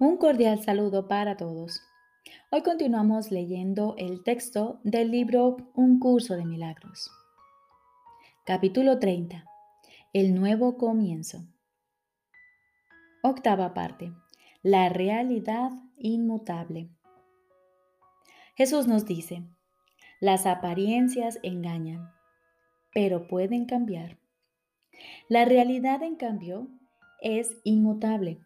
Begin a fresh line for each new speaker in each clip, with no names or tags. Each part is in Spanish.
Un cordial saludo para todos. Hoy continuamos leyendo el texto del libro Un curso de milagros. Capítulo 30. El nuevo comienzo. Octava parte. La realidad inmutable. Jesús nos dice, las apariencias engañan, pero pueden cambiar. La realidad, en cambio, es inmutable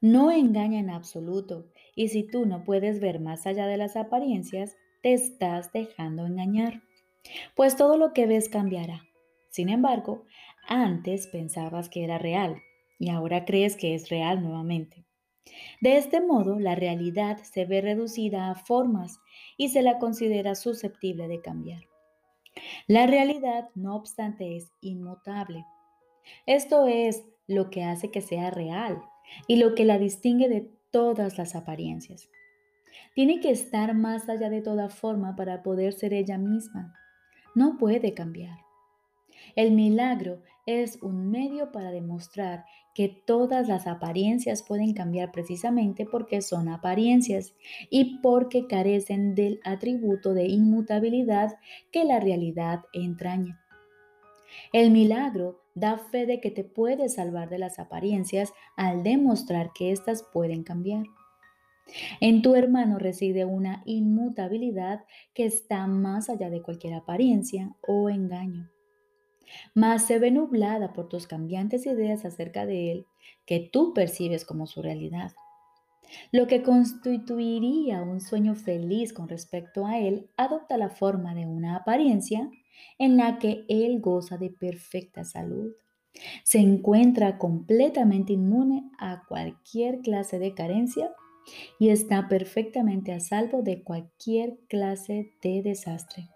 no engaña en absoluto, y si tú no puedes ver más allá de las apariencias, te estás dejando engañar. Pues todo lo que ves cambiará. Sin embargo, antes pensabas que era real y ahora crees que es real nuevamente. De este modo, la realidad se ve reducida a formas y se la considera susceptible de cambiar. La realidad, no obstante, es inmutable. Esto es lo que hace que sea real y lo que la distingue de todas las apariencias. Tiene que estar más allá de toda forma para poder ser ella misma. No puede cambiar. El milagro es un medio para demostrar que todas las apariencias pueden cambiar precisamente porque son apariencias y porque carecen del atributo de inmutabilidad que la realidad entraña. El milagro da fe de que te puedes salvar de las apariencias al demostrar que éstas pueden cambiar. En tu hermano reside una inmutabilidad que está más allá de cualquier apariencia o engaño. Mas se ve nublada por tus cambiantes ideas acerca de él que tú percibes como su realidad. Lo que constituiría un sueño feliz con respecto a él adopta la forma de una apariencia en la que él goza de perfecta salud. Se encuentra completamente inmune a cualquier clase de carencia y está perfectamente a salvo de cualquier clase de desastre.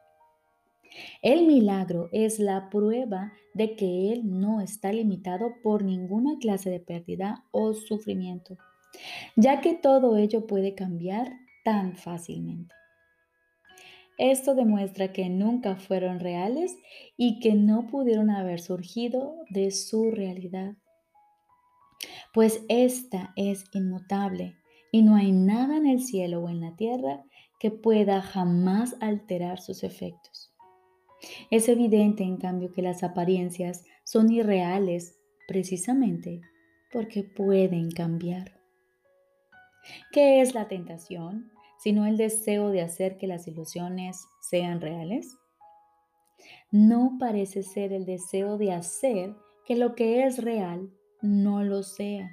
El milagro es la prueba de que Él no está limitado por ninguna clase de pérdida o sufrimiento, ya que todo ello puede cambiar tan fácilmente. Esto demuestra que nunca fueron reales y que no pudieron haber surgido de su realidad. Pues esta es inmutable y no hay nada en el cielo o en la tierra que pueda jamás alterar sus efectos. Es evidente, en cambio, que las apariencias son irreales precisamente porque pueden cambiar. ¿Qué es la tentación? Sino el deseo de hacer que las ilusiones sean reales? No parece ser el deseo de hacer que lo que es real no lo sea.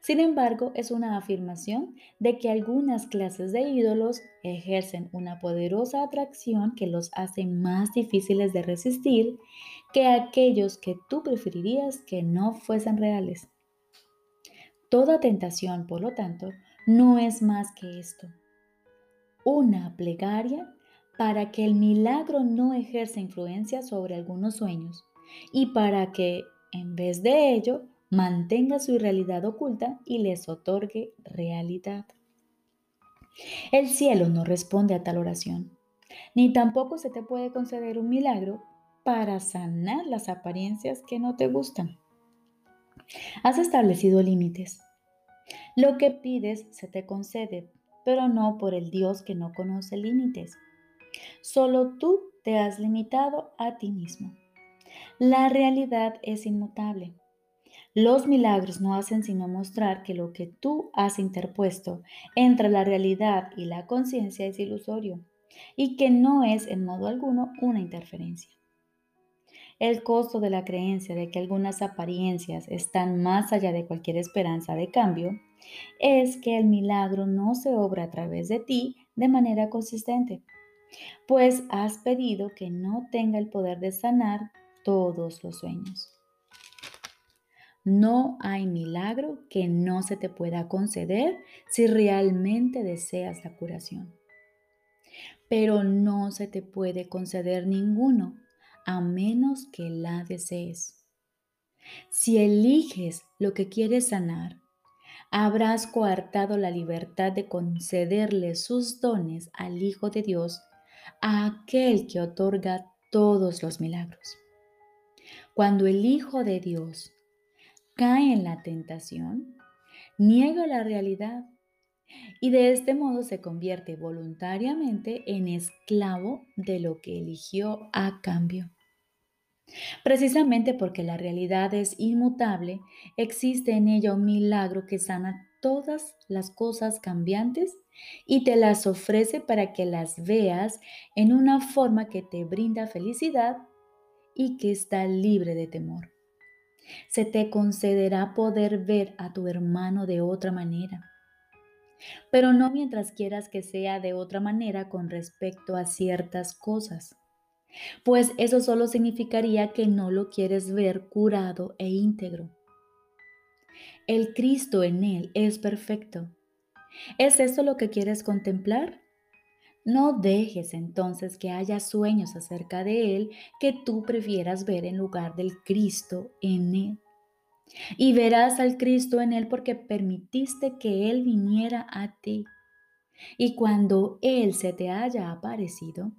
Sin embargo, es una afirmación de que algunas clases de ídolos ejercen una poderosa atracción que los hace más difíciles de resistir que aquellos que tú preferirías que no fuesen reales. Toda tentación, por lo tanto, no es más que esto, una plegaria para que el milagro no ejerza influencia sobre algunos sueños y para que, en vez de ello, mantenga su irrealidad oculta y les otorgue realidad. El cielo no responde a tal oración, ni tampoco se te puede conceder un milagro para sanar las apariencias que no te gustan. Has establecido límites. Lo que pides se te concede, pero no por el Dios que no conoce límites. Solo tú te has limitado a ti mismo. La realidad es inmutable. Los milagros no hacen sino mostrar que lo que tú has interpuesto entre la realidad y la conciencia es ilusorio y que no es en modo alguno una interferencia. El costo de la creencia de que algunas apariencias están más allá de cualquier esperanza de cambio es que el milagro no se obra a través de ti de manera consistente, pues has pedido que no tenga el poder de sanar todos los sueños. No hay milagro que no se te pueda conceder si realmente deseas la curación. Pero no se te puede conceder ninguno a menos que la desees. Si eliges lo que quieres sanar, habrás coartado la libertad de concederle sus dones al Hijo de Dios, a aquel que otorga todos los milagros. Cuando el Hijo de Dios cae en la tentación, niega la realidad y de este modo se convierte voluntariamente en esclavo de lo que eligió a cambio. Precisamente porque la realidad es inmutable, existe en ella un milagro que sana todas las cosas cambiantes y te las ofrece para que las veas en una forma que te brinda felicidad y que está libre de temor. Se te concederá poder ver a tu hermano de otra manera, pero no mientras quieras que sea de otra manera con respecto a ciertas cosas, pues eso solo significaría que no lo quieres ver curado e íntegro. El Cristo en él es perfecto. ¿Es eso lo que quieres contemplar? No dejes entonces que haya sueños acerca de Él que tú prefieras ver en lugar del Cristo en Él. Y verás al Cristo en Él porque permitiste que Él viniera a ti. Y cuando Él se te haya aparecido,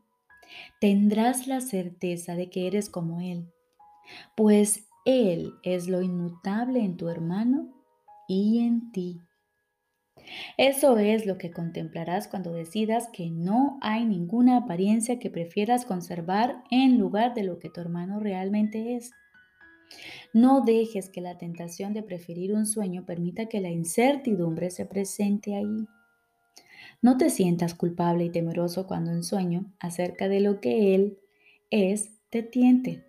tendrás la certeza de que eres como Él, pues Él es lo inmutable en tu hermano y en ti. Eso es lo que contemplarás cuando decidas que no hay ninguna apariencia que prefieras conservar en lugar de lo que tu hermano realmente es. No dejes que la tentación de preferir un sueño permita que la incertidumbre se presente ahí. No te sientas culpable y temeroso cuando en sueño acerca de lo que Él es te tiente.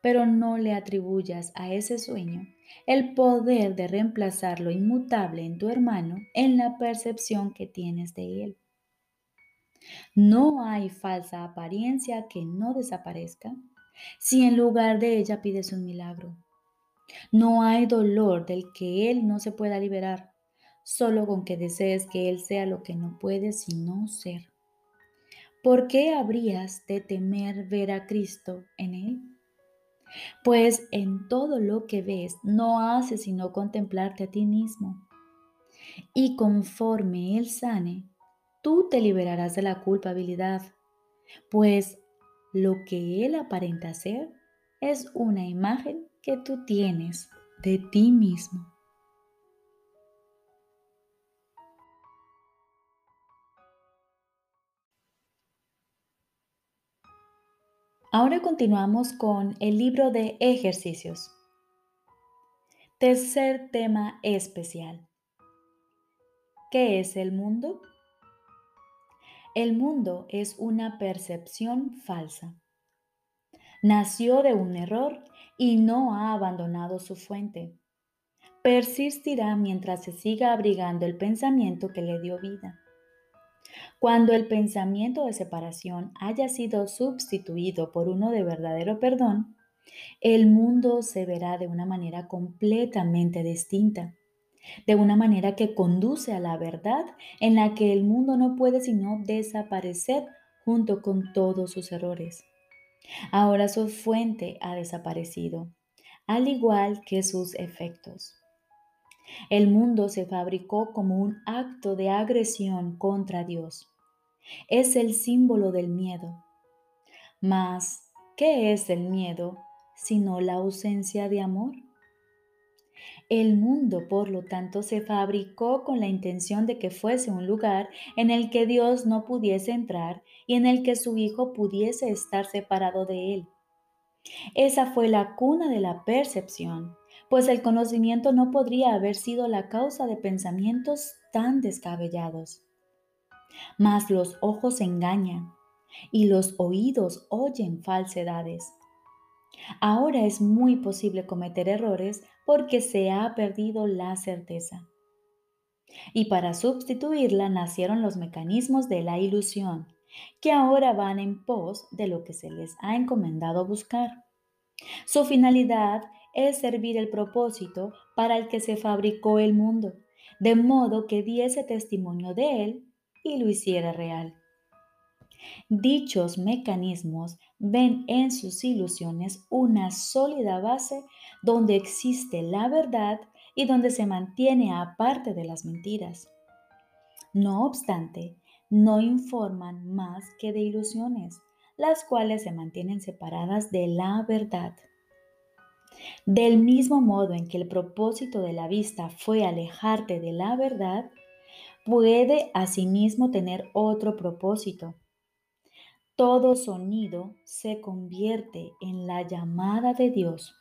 Pero no le atribuyas a ese sueño el poder de reemplazar lo inmutable en tu hermano en la percepción que tienes de él. No hay falsa apariencia que no desaparezca si en lugar de ella pides un milagro. No hay dolor del que él no se pueda liberar, solo con que desees que él sea lo que no puede sino ser. ¿Por qué habrías de temer ver a Cristo en él? pues en todo lo que ves no haces sino contemplarte a ti mismo. Y conforme Él sane, tú te liberarás de la culpabilidad, pues lo que Él aparenta ser es una imagen que tú tienes de ti mismo. Ahora continuamos con el libro de ejercicios. Tercer tema especial. ¿Qué es el mundo? El mundo es una percepción falsa. Nació de un error y no ha abandonado su fuente. Persistirá mientras se siga abrigando el pensamiento que le dio vida. Cuando el pensamiento de separación haya sido sustituido por uno de verdadero perdón, el mundo se verá de una manera completamente distinta, de una manera que conduce a la verdad en la que el mundo no puede sino desaparecer junto con todos sus errores. Ahora su fuente ha desaparecido, al igual que sus efectos. El mundo se fabricó como un acto de agresión contra Dios. Es el símbolo del miedo. Mas, ¿qué es el miedo sino la ausencia de amor? El mundo, por lo tanto, se fabricó con la intención de que fuese un lugar en el que Dios no pudiese entrar y en el que su Hijo pudiese estar separado de él. Esa fue la cuna de la percepción, pues el conocimiento no podría haber sido la causa de pensamientos tan descabellados. Mas los ojos engañan y los oídos oyen falsedades. Ahora es muy posible cometer errores porque se ha perdido la certeza. Y para sustituirla nacieron los mecanismos de la ilusión, que ahora van en pos de lo que se les ha encomendado buscar. Su finalidad es servir el propósito para el que se fabricó el mundo, de modo que diese testimonio de él y lo hiciera real. Dichos mecanismos ven en sus ilusiones una sólida base donde existe la verdad y donde se mantiene aparte de las mentiras. No obstante, no informan más que de ilusiones, las cuales se mantienen separadas de la verdad. Del mismo modo en que el propósito de la vista fue alejarte de la verdad, puede asimismo tener otro propósito. Todo sonido se convierte en la llamada de Dios.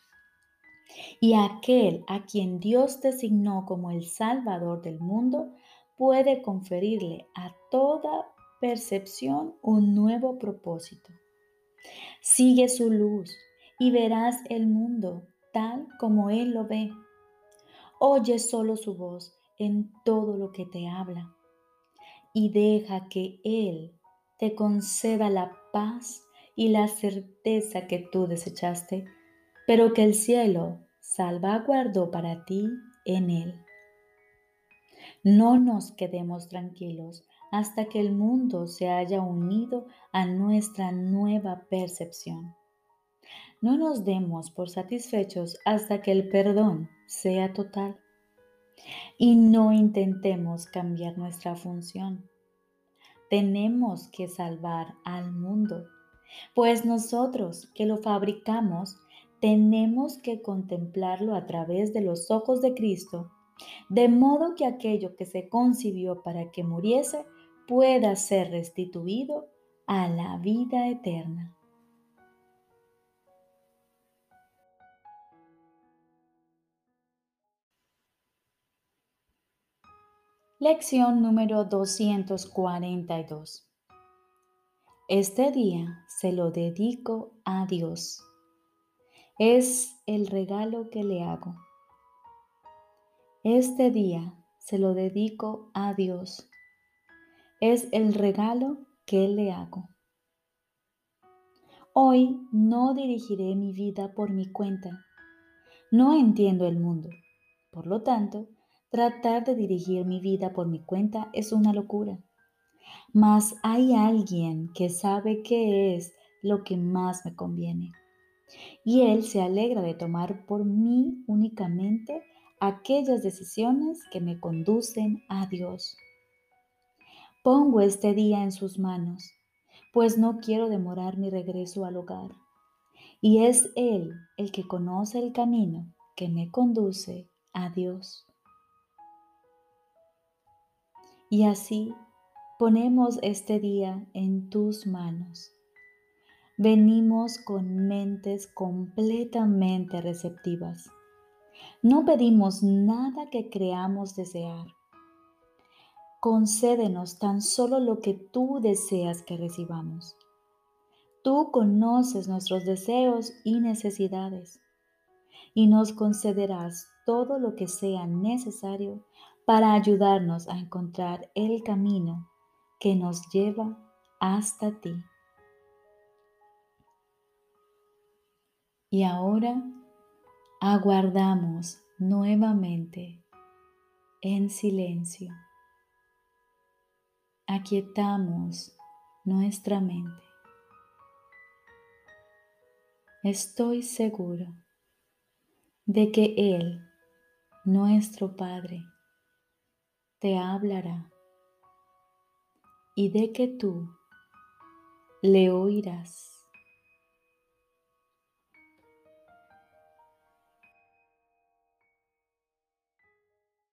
Y aquel a quien Dios designó como el Salvador del mundo puede conferirle a toda percepción un nuevo propósito. Sigue su luz y verás el mundo tal como Él lo ve. Oye solo su voz en todo lo que te habla y deja que Él te conceda la paz y la certeza que tú desechaste, pero que el cielo salvaguardó para ti en Él. No nos quedemos tranquilos hasta que el mundo se haya unido a nuestra nueva percepción. No nos demos por satisfechos hasta que el perdón sea total. Y no intentemos cambiar nuestra función. Tenemos que salvar al mundo, pues nosotros que lo fabricamos tenemos que contemplarlo a través de los ojos de Cristo, de modo que aquello que se concibió para que muriese pueda ser restituido a la vida eterna. Lección número 242. Este día se lo dedico a Dios. Es el regalo que le hago. Este día se lo dedico a Dios. Es el regalo que le hago. Hoy no dirigiré mi vida por mi cuenta. No entiendo el mundo. Por lo tanto, Tratar de dirigir mi vida por mi cuenta es una locura. Mas hay alguien que sabe qué es lo que más me conviene. Y Él se alegra de tomar por mí únicamente aquellas decisiones que me conducen a Dios. Pongo este día en sus manos, pues no quiero demorar mi regreso al hogar. Y es Él el que conoce el camino que me conduce a Dios. Y así ponemos este día en tus manos. Venimos con mentes completamente receptivas. No pedimos nada que creamos desear. Concédenos tan solo lo que tú deseas que recibamos. Tú conoces nuestros deseos y necesidades y nos concederás todo lo que sea necesario para ayudarnos a encontrar el camino que nos lleva hasta ti. Y ahora aguardamos nuevamente en silencio. Aquietamos nuestra mente. Estoy seguro de que Él, nuestro Padre, te hablará y de que tú le oirás.